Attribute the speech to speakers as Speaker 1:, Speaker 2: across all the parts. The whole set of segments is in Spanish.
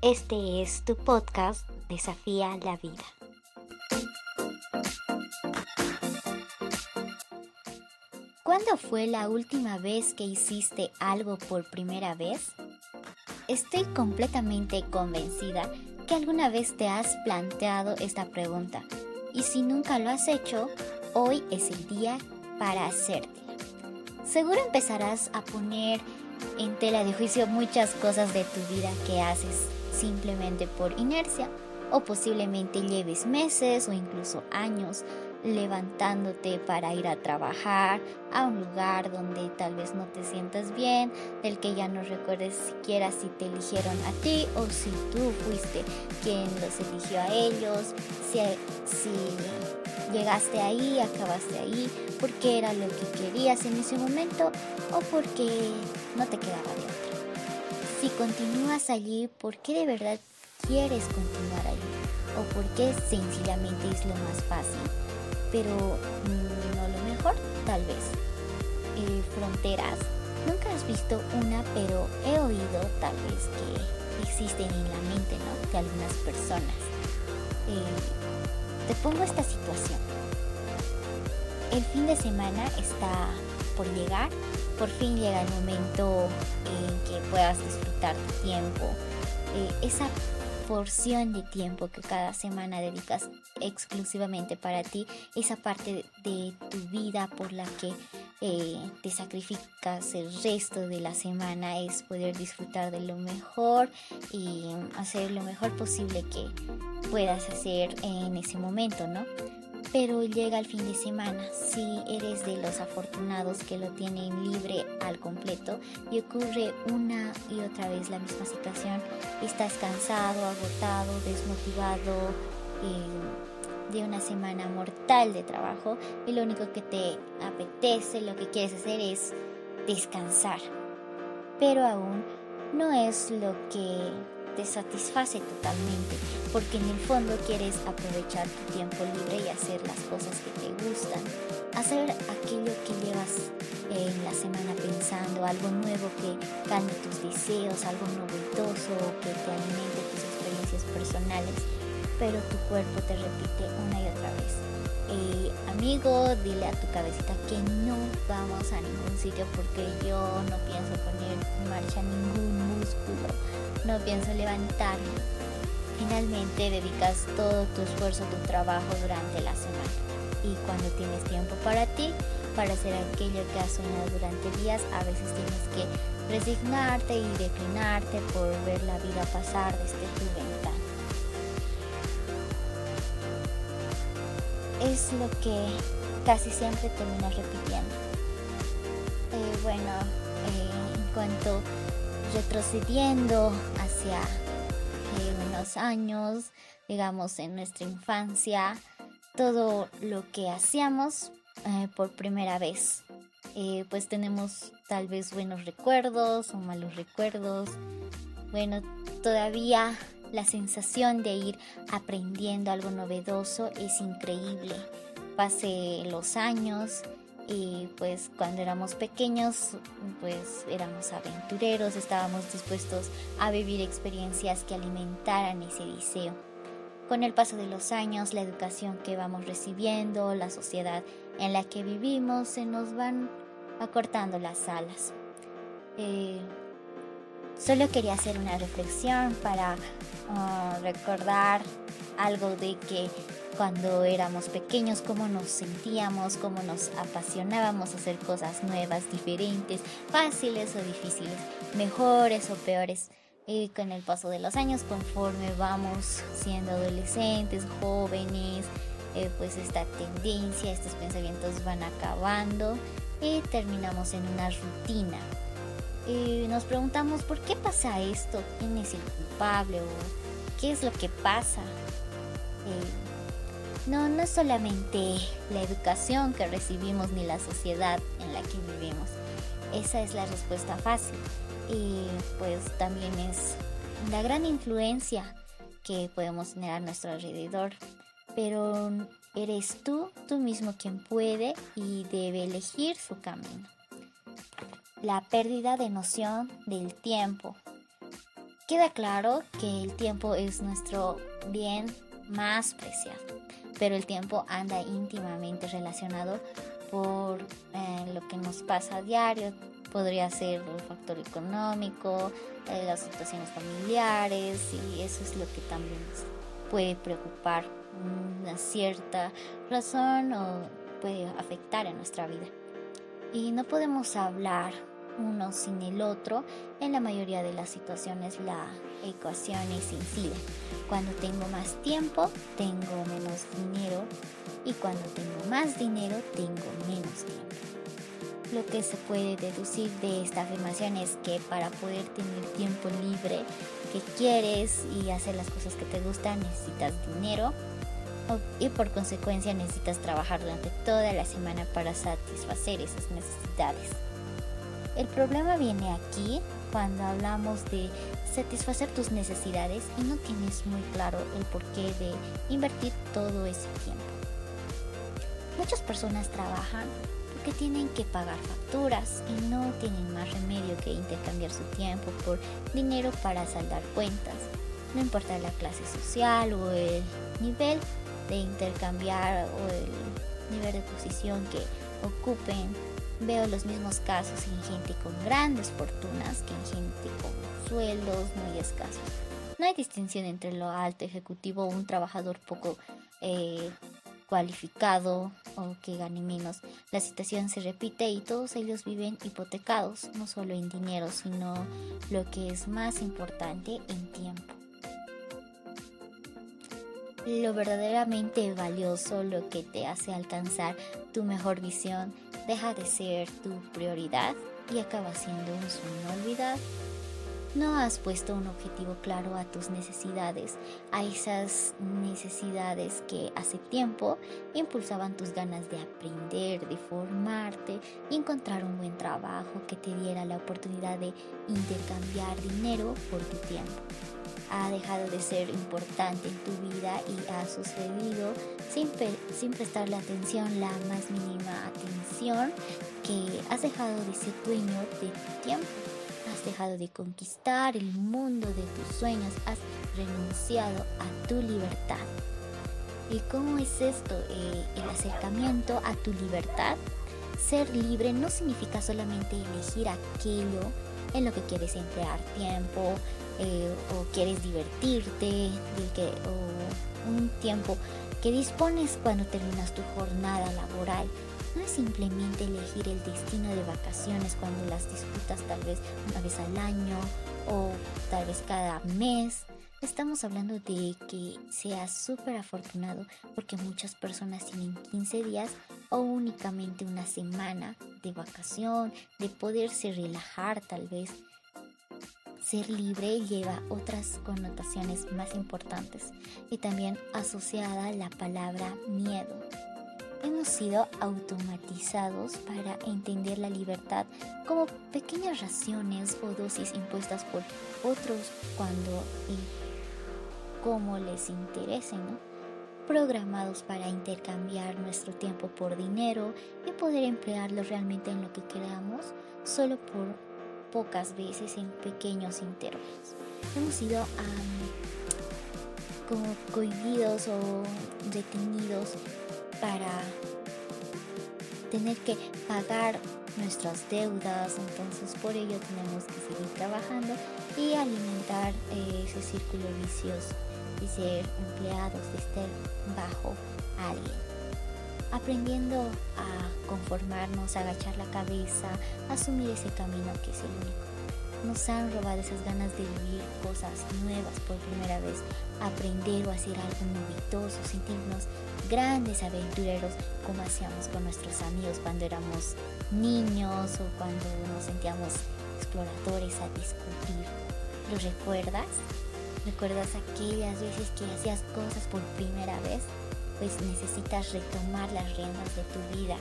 Speaker 1: Este es tu podcast Desafía la vida. ¿Cuándo fue la última vez que hiciste algo por primera vez? Estoy completamente convencida que alguna vez te has planteado esta pregunta y si nunca lo has hecho, hoy es el día para hacerte. Seguro empezarás a poner en tela de juicio muchas cosas de tu vida que haces simplemente por inercia o posiblemente lleves meses o incluso años levantándote para ir a trabajar a un lugar donde tal vez no te sientas bien, del que ya no recuerdes siquiera si te eligieron a ti o si tú fuiste quien los eligió a ellos, si, si llegaste ahí, acabaste ahí, porque era lo que querías en ese momento o porque no te quedaba de. Si continúas allí, ¿por qué de verdad quieres continuar allí? ¿O por qué sencillamente es lo más fácil? pero mm, no lo mejor, tal vez. Eh, fronteras. Nunca has visto una, pero he oído tal vez que existen en la mente ¿no? de algunas personas. Eh, te pongo esta situación. El fin de semana está por llegar. Por fin llega el momento en que puedas disfrutar tu tiempo. Eh, esa porción de tiempo que cada semana dedicas exclusivamente para ti, esa parte de tu vida por la que eh, te sacrificas el resto de la semana es poder disfrutar de lo mejor y hacer lo mejor posible que puedas hacer en ese momento, ¿no? Pero llega el fin de semana. Si eres de los afortunados que lo tienen libre al completo y ocurre una y otra vez la misma situación, estás cansado, agotado, desmotivado eh, de una semana mortal de trabajo y lo único que te apetece, lo que quieres hacer es descansar. Pero aún no es lo que te satisface totalmente, porque en el fondo quieres aprovechar tu tiempo libre y hacer las cosas que te gustan, hacer aquello que llevas en la semana pensando, algo nuevo que calme tus deseos, algo novedoso que te alimente tus experiencias personales, pero tu cuerpo te repite una y otra vez. Eh, amigo, dile a tu cabecita que no vamos a ningún sitio porque yo no pienso poner en marcha ningún músculo no pienso levantarme. Finalmente dedicas todo tu esfuerzo, tu trabajo durante la semana. Y cuando tienes tiempo para ti, para hacer aquello que has soñado durante días, a veces tienes que resignarte y declinarte por ver la vida pasar desde tu Es lo que casi siempre terminas repitiendo. Eh, bueno, eh, en cuanto retrocediendo hacia eh, unos años, digamos en nuestra infancia, todo lo que hacíamos por primera vez. Pues tenemos tal vez buenos recuerdos o malos recuerdos. Bueno, todavía la sensación de ir aprendiendo algo novedoso es increíble. Pase los años y pues cuando éramos pequeños pues éramos aventureros, estábamos dispuestos a vivir experiencias que alimentaran ese deseo. Con el paso de los años, la educación que vamos recibiendo, la sociedad en la que vivimos, se nos van acortando las alas. Eh, solo quería hacer una reflexión para ah, recordar algo de que cuando éramos pequeños, cómo nos sentíamos, cómo nos apasionábamos hacer cosas nuevas, diferentes, fáciles o difíciles, mejores o peores. Y con el paso de los años, conforme vamos siendo adolescentes, jóvenes, eh, pues esta tendencia, estos pensamientos van acabando y terminamos en una rutina. Y nos preguntamos, ¿por qué pasa esto? ¿Quién es el culpable? ¿O qué es lo que pasa? No, no es solamente la educación que recibimos ni la sociedad en la que vivimos. Esa es la respuesta fácil. Y pues también es la gran influencia que podemos tener a nuestro alrededor. Pero eres tú, tú mismo quien puede y debe elegir su camino. La pérdida de noción del tiempo. Queda claro que el tiempo es nuestro bien más preciado, pero el tiempo anda íntimamente relacionado por eh, lo que nos pasa a diario. Podría ser el factor económico, eh, las situaciones familiares y eso es lo que también puede preocupar una cierta razón o puede afectar en nuestra vida. Y no podemos hablar uno sin el otro, en la mayoría de las situaciones la ecuación es sencilla. Cuando tengo más tiempo, tengo menos dinero y cuando tengo más dinero, tengo menos tiempo. Lo que se puede deducir de esta afirmación es que para poder tener tiempo libre que quieres y hacer las cosas que te gustan, necesitas dinero y por consecuencia necesitas trabajar durante toda la semana para satisfacer esas necesidades. El problema viene aquí cuando hablamos de satisfacer tus necesidades y no tienes muy claro el porqué de invertir todo ese tiempo. Muchas personas trabajan porque tienen que pagar facturas y no tienen más remedio que intercambiar su tiempo por dinero para saldar cuentas. No importa la clase social o el nivel de intercambiar o el nivel de posición que ocupen Veo los mismos casos en gente con grandes fortunas que en gente con sueldos muy escasos. No hay distinción entre lo alto ejecutivo o un trabajador poco eh, cualificado o que gane menos. La situación se repite y todos ellos viven hipotecados, no solo en dinero, sino lo que es más importante, en tiempo. Lo verdaderamente valioso, lo que te hace alcanzar tu mejor visión, deja de ser tu prioridad y acaba siendo un sueño olvidado. No has puesto un objetivo claro a tus necesidades, a esas necesidades que hace tiempo impulsaban tus ganas de aprender, de formarte y encontrar un buen trabajo que te diera la oportunidad de intercambiar dinero por tu tiempo ha dejado de ser importante en tu vida y ha sucedido sin, sin prestarle atención, la más mínima atención, que has dejado de ser dueño de tu tiempo. Has dejado de conquistar el mundo de tus sueños, has renunciado a tu libertad. ¿Y cómo es esto? Eh, el acercamiento a tu libertad. Ser libre no significa solamente elegir aquello en lo que quieres emplear tiempo, eh, o quieres divertirte, o un tiempo que dispones cuando terminas tu jornada laboral. No es simplemente elegir el destino de vacaciones cuando las disfrutas tal vez una vez al año o tal vez cada mes. Estamos hablando de que seas súper afortunado porque muchas personas tienen 15 días o únicamente una semana de vacación, de poderse relajar tal vez ser libre lleva otras connotaciones más importantes y también asociada la palabra miedo. Hemos sido automatizados para entender la libertad como pequeñas raciones o dosis impuestas por otros cuando y como les interese, programados para intercambiar nuestro tiempo por dinero y poder emplearlo realmente en lo que queramos solo por pocas veces en pequeños intervalos. Hemos sido como cohibidos o detenidos para tener que pagar nuestras deudas, entonces por ello tenemos que seguir trabajando y alimentar eh, ese círculo vicioso y ser empleados de estar bajo alguien aprendiendo a conformarnos, a agachar la cabeza, a asumir ese camino que es el único. Nos han robado esas ganas de vivir cosas nuevas por primera vez, aprender o hacer algo novedoso, sentirnos grandes aventureros como hacíamos con nuestros amigos cuando éramos niños o cuando nos sentíamos exploradores a descubrir. ¿Lo recuerdas? ¿Recuerdas aquellas veces que hacías cosas por primera vez? Pues necesitas retomar las riendas de tu vida,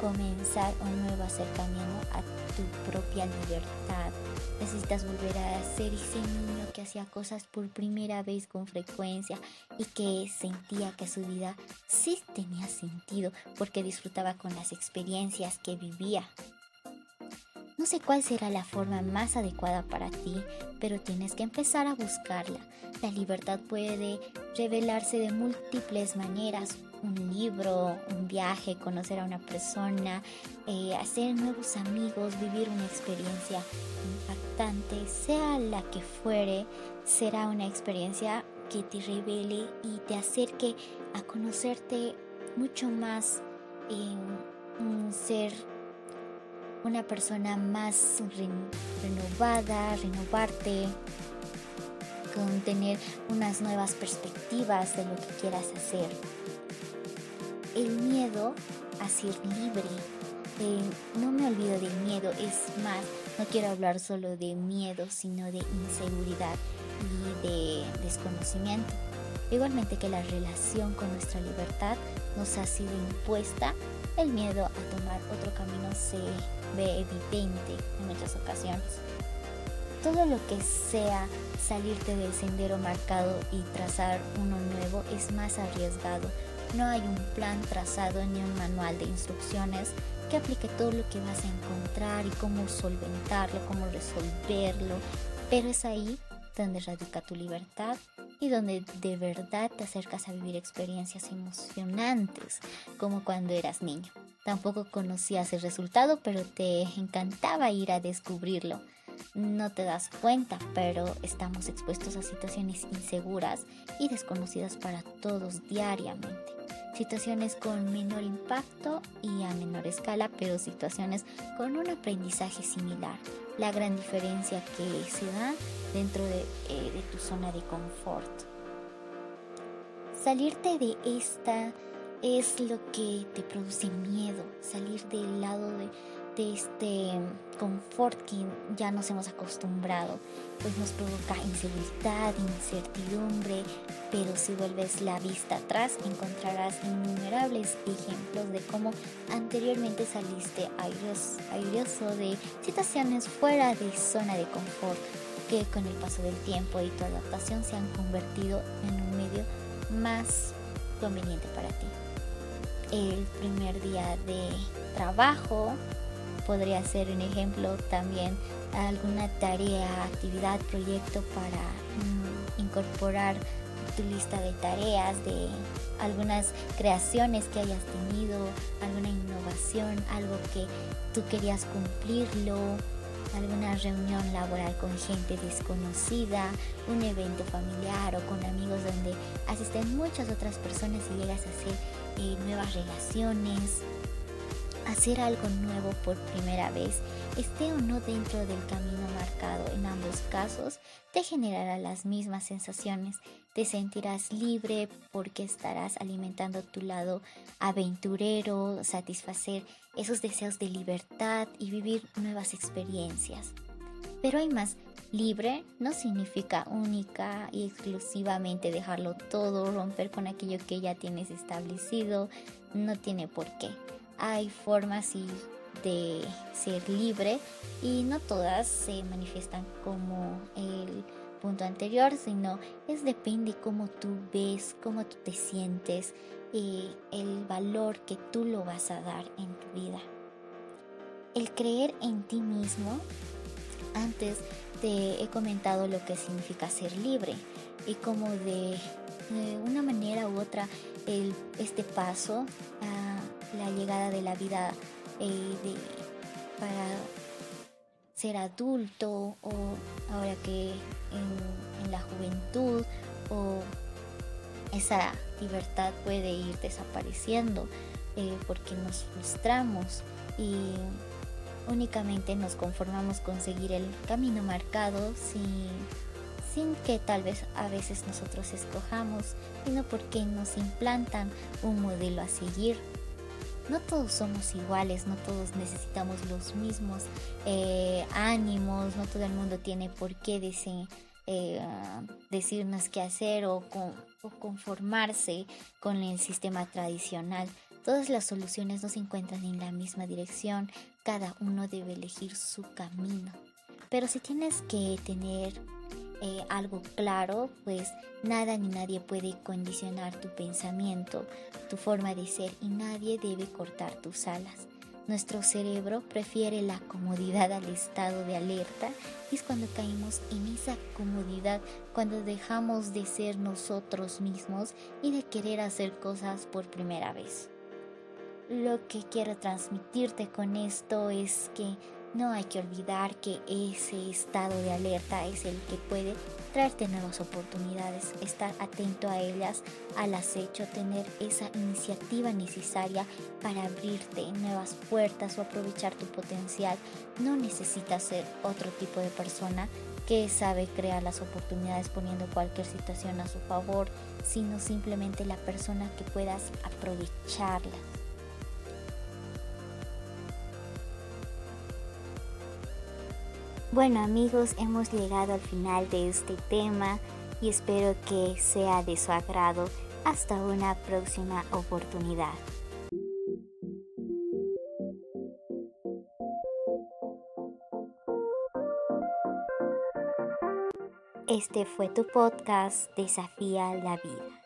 Speaker 1: comenzar un nuevo acercamiento a tu propia libertad. Necesitas volver a ser ese niño que hacía cosas por primera vez con frecuencia y que sentía que su vida sí tenía sentido porque disfrutaba con las experiencias que vivía. No sé cuál será la forma más adecuada para ti, pero tienes que empezar a buscarla. La libertad puede revelarse de múltiples maneras. Un libro, un viaje, conocer a una persona, eh, hacer nuevos amigos, vivir una experiencia impactante, sea la que fuere, será una experiencia que te revele y te acerque a conocerte mucho más en ser una persona más renovada, renovarte, con tener unas nuevas perspectivas de lo que quieras hacer. El miedo a ser libre. Eh, no me olvido del miedo, es más, no quiero hablar solo de miedo, sino de inseguridad y de desconocimiento. Igualmente que la relación con nuestra libertad nos ha sido impuesta, el miedo a tomar otro camino se ve evidente en muchas ocasiones. Todo lo que sea salirte del sendero marcado y trazar uno nuevo es más arriesgado. No hay un plan trazado ni un manual de instrucciones que aplique todo lo que vas a encontrar y cómo solventarlo, cómo resolverlo. Pero es ahí donde radica tu libertad y donde de verdad te acercas a vivir experiencias emocionantes, como cuando eras niño. Tampoco conocías el resultado, pero te encantaba ir a descubrirlo. No te das cuenta, pero estamos expuestos a situaciones inseguras y desconocidas para todos diariamente. Situaciones con menor impacto y a menor escala, pero situaciones con un aprendizaje similar. La gran diferencia que se da dentro de, eh, de tu zona de confort. Salirte de esta es lo que te produce miedo, salir del lado de, este confort que ya nos hemos acostumbrado, pues nos provoca inseguridad, incertidumbre, pero si vuelves la vista atrás encontrarás innumerables ejemplos de cómo anteriormente saliste airoso de situaciones fuera de zona de confort que con el paso del tiempo y tu adaptación se han convertido en un medio más conveniente para ti el primer día de trabajo. Podría ser un ejemplo también alguna tarea, actividad, proyecto para mm, incorporar tu lista de tareas, de algunas creaciones que hayas tenido, alguna innovación, algo que tú querías cumplirlo, alguna reunión laboral con gente desconocida, un evento familiar o con amigos donde asisten muchas otras personas y llegas a hacer eh, nuevas relaciones, hacer algo nuevo por primera vez, esté o no dentro del camino marcado en ambos casos, te generará las mismas sensaciones. Te sentirás libre porque estarás alimentando tu lado aventurero, satisfacer esos deseos de libertad y vivir nuevas experiencias. Pero hay más. Libre no significa única y exclusivamente dejarlo todo, romper con aquello que ya tienes establecido. No tiene por qué. Hay formas de ser libre y no todas se manifiestan como el punto anterior, sino es depende cómo tú ves, cómo tú te sientes y el valor que tú lo vas a dar en tu vida. El creer en ti mismo, antes te he comentado lo que significa ser libre y como de, una manera u otra el, este paso a la llegada de la vida eh, para ser adulto o ahora que en, la juventud o esa libertad puede ir desapareciendo eh, porque nos frustramos y únicamente nos conformamos con seguir el camino marcado sin, sin que tal vez a veces nosotros escojamos, sino porque nos implantan un modelo a seguir. No todos somos iguales, no todos necesitamos los mismos eh, ánimos, no todo el mundo tiene por qué decir, eh, decirnos qué hacer o, o conformarse con el sistema tradicional. Todas las soluciones no se encuentran en la misma dirección, cada uno debe elegir su camino. Pero si tienes que tener eh, algo claro, pues nada ni nadie puede condicionar tu pensamiento, tu forma de ser y nadie debe cortar tus alas. Nuestro cerebro prefiere la comodidad al estado de alerta y es cuando caemos en esa comodidad, cuando dejamos de ser nosotros mismos y de querer hacer cosas por primera vez. Lo que quiero transmitirte con esto es que no hay que olvidar que ese estado de alerta es el que puede traerte nuevas oportunidades, estar atento a ellas, al acecho, tener esa iniciativa necesaria para abrirte nuevas puertas o aprovechar tu potencial. No necesitas ser otro tipo de persona que sabe crear las oportunidades poniendo cualquier situación a su favor, sino simplemente la persona que puedas aprovecharla. Bueno amigos, hemos llegado al final de este tema y espero que sea de su agrado. Hasta una próxima oportunidad. Este fue tu podcast Desafía la vida.